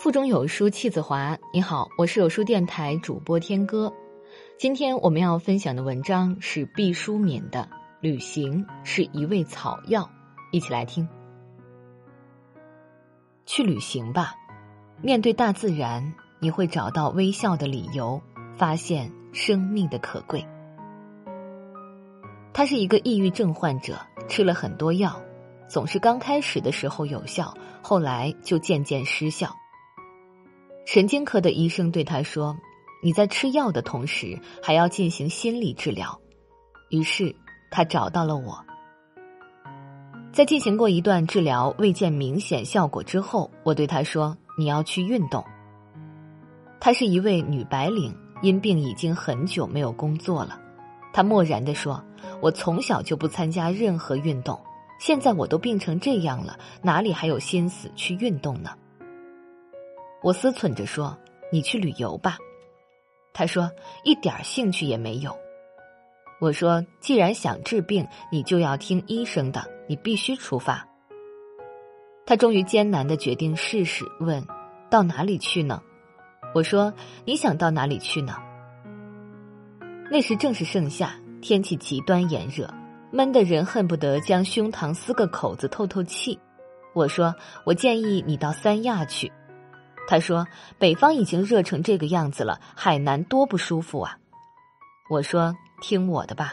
腹中有书气自华。你好，我是有书电台主播天歌。今天我们要分享的文章是毕淑敏的《旅行是一味草药》，一起来听。去旅行吧，面对大自然，你会找到微笑的理由，发现生命的可贵。他是一个抑郁症患者，吃了很多药，总是刚开始的时候有效，后来就渐渐失效。神经科的医生对他说：“你在吃药的同时，还要进行心理治疗。”于是他找到了我。在进行过一段治疗未见明显效果之后，我对他说：“你要去运动。”她是一位女白领，因病已经很久没有工作了。她漠然地说：“我从小就不参加任何运动，现在我都病成这样了，哪里还有心思去运动呢？”我思忖着说：“你去旅游吧。”他说：“一点兴趣也没有。”我说：“既然想治病，你就要听医生的，你必须出发。”他终于艰难的决定试试，问：“到哪里去呢？”我说：“你想到哪里去呢？”那时正是盛夏，天气极端炎热，闷的人恨不得将胸膛撕个口子透透气。我说：“我建议你到三亚去。”他说：“北方已经热成这个样子了，海南多不舒服啊！”我说：“听我的吧。”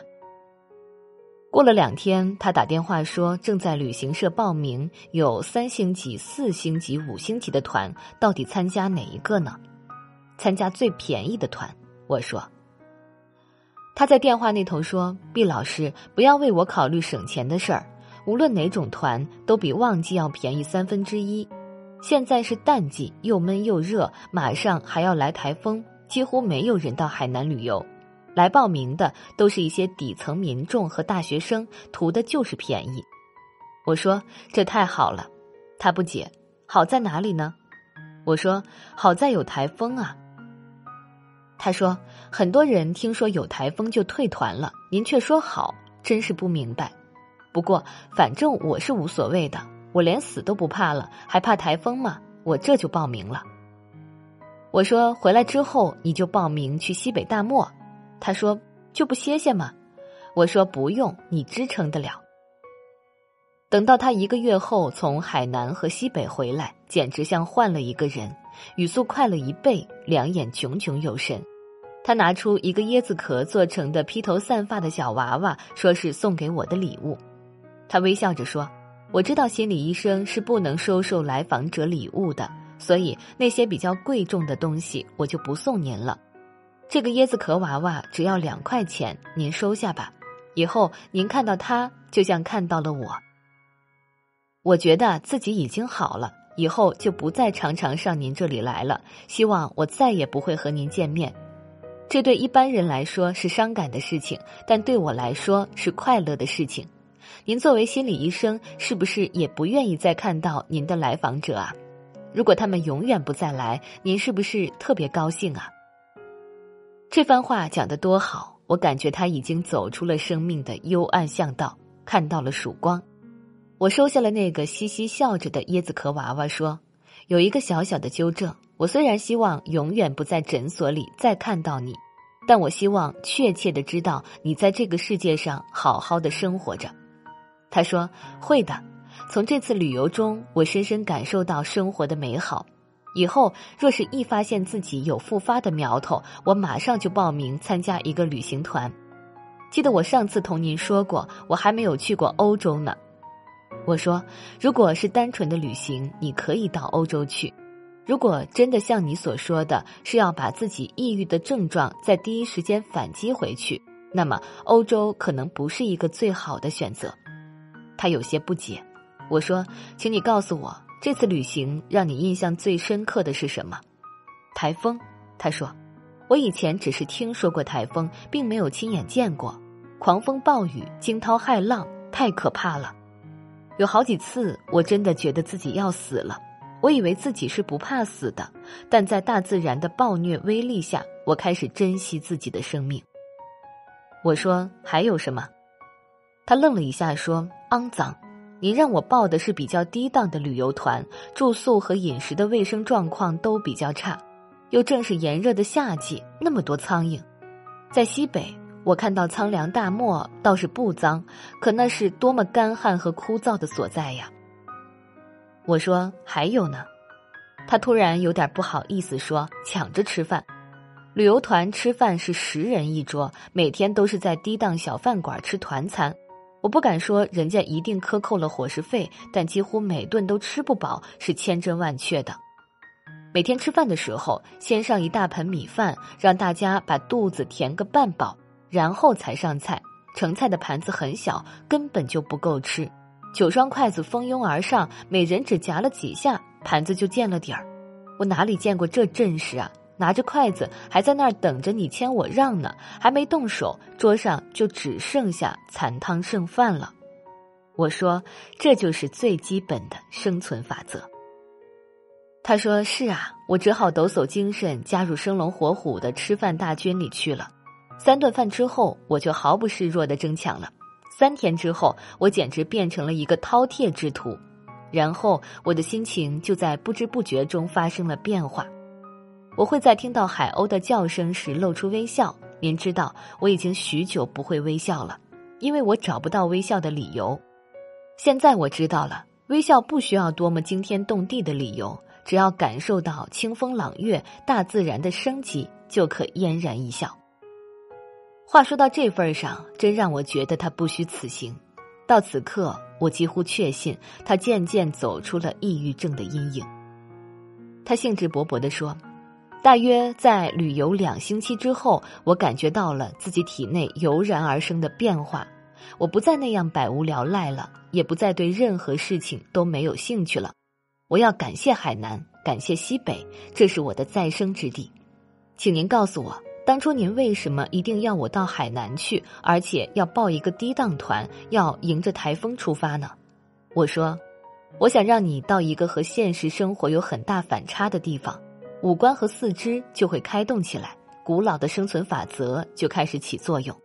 过了两天，他打电话说正在旅行社报名，有三星级、四星级、五星级的团，到底参加哪一个呢？参加最便宜的团。我说。他在电话那头说：“毕老师，不要为我考虑省钱的事儿，无论哪种团都比旺季要便宜三分之一。”现在是淡季，又闷又热，马上还要来台风，几乎没有人到海南旅游。来报名的都是一些底层民众和大学生，图的就是便宜。我说这太好了，他不解，好在哪里呢？我说好在有台风啊。他说很多人听说有台风就退团了，您却说好，真是不明白。不过反正我是无所谓的。我连死都不怕了，还怕台风吗？我这就报名了。我说回来之后你就报名去西北大漠。他说就不歇歇吗？我说不用，你支撑得了。等到他一个月后从海南和西北回来，简直像换了一个人，语速快了一倍，两眼炯炯有神。他拿出一个椰子壳做成的披头散发的小娃娃，说是送给我的礼物。他微笑着说。我知道心理医生是不能收受来访者礼物的，所以那些比较贵重的东西我就不送您了。这个椰子壳娃娃只要两块钱，您收下吧。以后您看到它，就像看到了我。我觉得自己已经好了，以后就不再常常上您这里来了。希望我再也不会和您见面。这对一般人来说是伤感的事情，但对我来说是快乐的事情。您作为心理医生，是不是也不愿意再看到您的来访者啊？如果他们永远不再来，您是不是特别高兴啊？这番话讲得多好，我感觉他已经走出了生命的幽暗巷道，看到了曙光。我收下了那个嘻嘻笑着的椰子壳娃娃，说：“有一个小小的纠正，我虽然希望永远不在诊所里再看到你，但我希望确切的知道你在这个世界上好好的生活着。”他说：“会的，从这次旅游中，我深深感受到生活的美好。以后若是一发现自己有复发的苗头，我马上就报名参加一个旅行团。记得我上次同您说过，我还没有去过欧洲呢。我说，如果是单纯的旅行，你可以到欧洲去；如果真的像你所说的是要把自己抑郁的症状在第一时间反击回去，那么欧洲可能不是一个最好的选择。”他有些不解，我说：“请你告诉我，这次旅行让你印象最深刻的是什么？”台风，他说：“我以前只是听说过台风，并没有亲眼见过。狂风暴雨、惊涛骇浪，太可怕了。有好几次，我真的觉得自己要死了。我以为自己是不怕死的，但在大自然的暴虐威力下，我开始珍惜自己的生命。”我说：“还有什么？”他愣了一下，说：“肮脏。”你让我报的是比较低档的旅游团，住宿和饮食的卫生状况都比较差，又正是炎热的夏季，那么多苍蝇。在西北，我看到苍凉大漠倒是不脏，可那是多么干旱和枯燥的所在呀！我说还有呢，他突然有点不好意思说：“抢着吃饭，旅游团吃饭是十人一桌，每天都是在低档小饭馆吃团餐。”我不敢说人家一定克扣了伙食费，但几乎每顿都吃不饱，是千真万确的。每天吃饭的时候，先上一大盆米饭，让大家把肚子填个半饱，然后才上菜。盛菜的盘子很小，根本就不够吃。九双筷子蜂拥而上，每人只夹了几下，盘子就见了底儿。我哪里见过这阵势啊！拿着筷子还在那儿等着你谦我让呢，还没动手，桌上就只剩下残汤剩饭了。我说这就是最基本的生存法则。他说是啊，我只好抖擞精神加入生龙活虎的吃饭大军里去了。三顿饭之后，我就毫不示弱的争抢了。三天之后，我简直变成了一个饕餮之徒，然后我的心情就在不知不觉中发生了变化。我会在听到海鸥的叫声时露出微笑。您知道，我已经许久不会微笑了，因为我找不到微笑的理由。现在我知道了，微笑不需要多么惊天动地的理由，只要感受到清风朗月、大自然的生机，就可嫣然一笑。话说到这份上，真让我觉得他不虚此行。到此刻，我几乎确信他渐渐走出了抑郁症的阴影。他兴致勃勃地说。大约在旅游两星期之后，我感觉到了自己体内油然而生的变化。我不再那样百无聊赖了，也不再对任何事情都没有兴趣了。我要感谢海南，感谢西北，这是我的再生之地。请您告诉我，当初您为什么一定要我到海南去，而且要报一个低档团，要迎着台风出发呢？我说，我想让你到一个和现实生活有很大反差的地方。五官和四肢就会开动起来，古老的生存法则就开始起作用。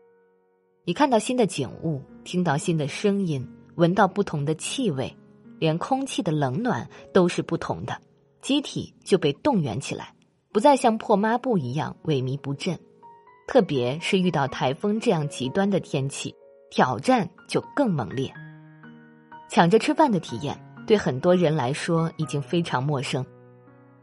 你看到新的景物，听到新的声音，闻到不同的气味，连空气的冷暖都是不同的，机体就被动员起来，不再像破抹布一样萎靡不振。特别是遇到台风这样极端的天气，挑战就更猛烈。抢着吃饭的体验，对很多人来说已经非常陌生。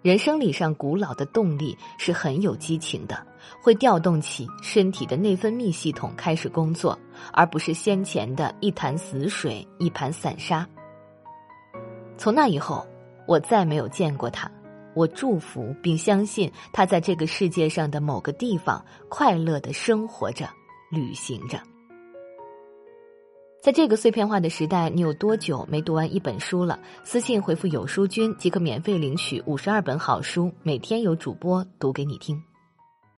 人生理上古老的动力是很有激情的，会调动起身体的内分泌系统开始工作，而不是先前的一潭死水、一盘散沙。从那以后，我再没有见过他。我祝福并相信他在这个世界上的某个地方快乐的生活着、旅行着。在这个碎片化的时代，你有多久没读完一本书了？私信回复“有书君”即可免费领取五十二本好书，每天有主播读给你听。